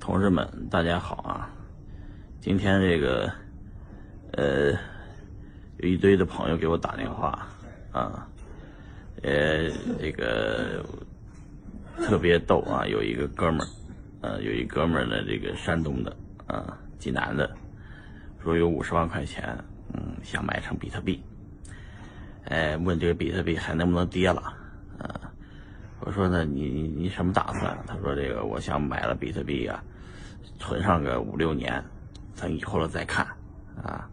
同志们，大家好啊！今天这个，呃，有一堆的朋友给我打电话啊，呃，这个特别逗啊！有一个哥们儿，呃，有一哥们儿呢，这个山东的啊，济南的，说有五十万块钱，嗯，想买成比特币，哎，问这个比特币还能不能跌了？我说呢，你你你什么打算？他说这个，我想买了比特币啊。存上个五六年，等以后了再看，啊，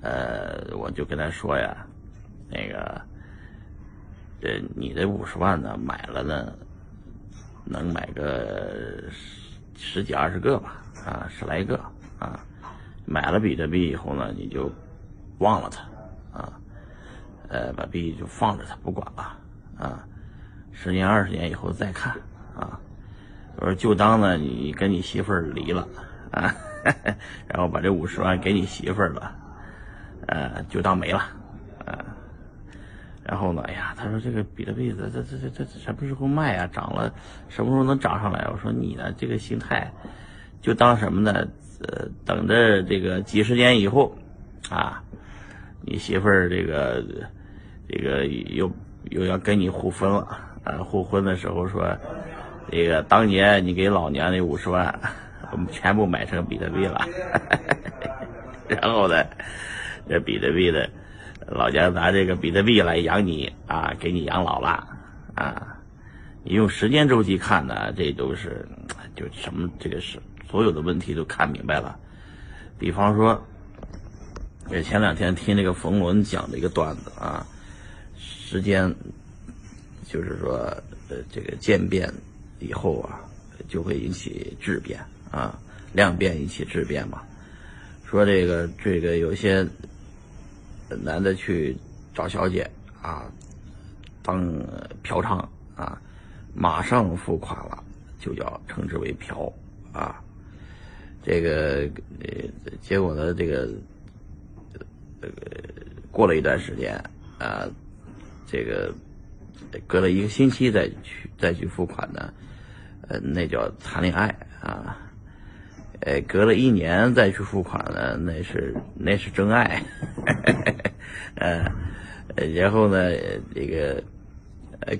呃，我就跟他说呀，那个，这你这五十万呢，买了呢，能买个十几二十个吧，啊，十来个，啊，买了比特币以后呢，你就忘了它，啊，呃，把币就放着它不管了，啊，十年二十年以后再看，啊。我说就当呢，你跟你媳妇儿离了啊，然后把这五十万给你媳妇儿了，呃，就当没了，啊，然后呢，哎呀，他说这个比特币这这这这这什么时候卖啊？涨了什么时候能涨上来？我说你呢，这个心态就当什么呢？呃，等着这个几十年以后啊，你媳妇儿这个这个又又要跟你互分了啊，互婚的时候说。这个当年你给老娘那五十万，我们全部买成比特币了，然后呢，这比特币的老娘拿这个比特币来养你啊，给你养老了啊。你用时间周期看呢，这都是就什么这个是所有的问题都看明白了。比方说，我前两天听那个冯仑讲的一个段子啊，时间就是说呃这个渐变。以后啊，就会引起质变啊，量变引起质变嘛。说这个这个有些男的去找小姐啊，当嫖娼啊，马上付款了，就叫称之为嫖啊。这个呃，结果呢，这个这个过了一段时间啊，这个隔了一个星期再去再去付款呢。呃，那叫谈恋爱啊，呃，隔了一年再去付款呢，那是那是真爱，呃，然后呢，这个，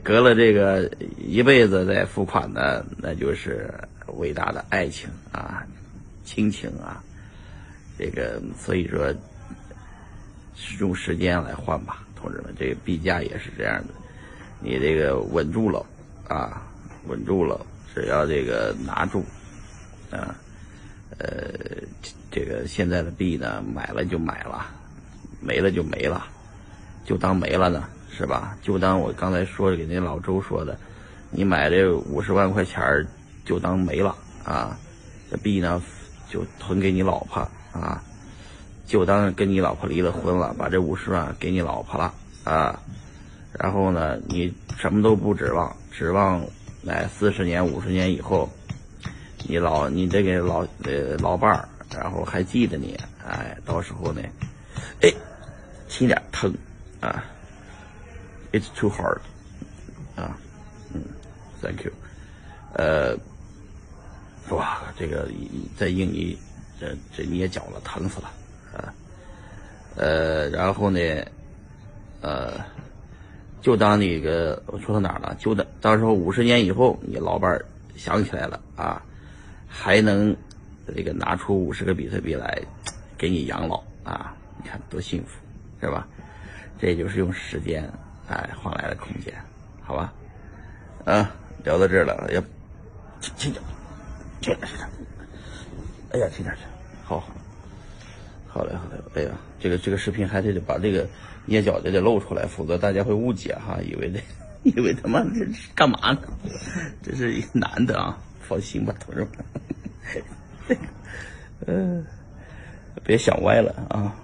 隔了这个一辈子再付款呢，那就是伟大的爱情啊，亲情啊，这个所以说用时间来换吧，同志们，这个币价也是这样的，你这个稳住了啊，稳住了。只要这个拿住，啊，呃，这个现在的币呢，买了就买了，没了就没了，就当没了呢，是吧？就当我刚才说给那老周说的，你买这五十万块钱就当没了啊，这币呢就存给你老婆啊，就当跟你老婆离了婚了，把这五十万给你老婆了啊，然后呢，你什么都不指望，指望。来四十年、五十年以后，你老你这个老呃老伴儿，然后还记得你，哎，到时候呢，哎，轻点疼啊，It's too hard 啊，嗯，Thank you，呃，哇，这个在印尼这这捏脚了，疼死了啊，呃，然后呢，呃。就当那个我说到哪儿了？就当到时候五十年以后，你老伴儿想起来了啊，还能这个拿出五十个比特币来给你养老啊？你看多幸福，是吧？这就是用时间哎换来的空间，好吧？啊，聊到这儿了，要轻轻点，轻点。哎呀，轻点声，好，好嘞，好嘞。哎呀，这个这个视频还得得把这个。捏脚的得露出来，否则大家会误解哈，以为这，以为他妈这是干嘛呢？这是一男的啊，放心吧，同志们，嗯，别想歪了啊。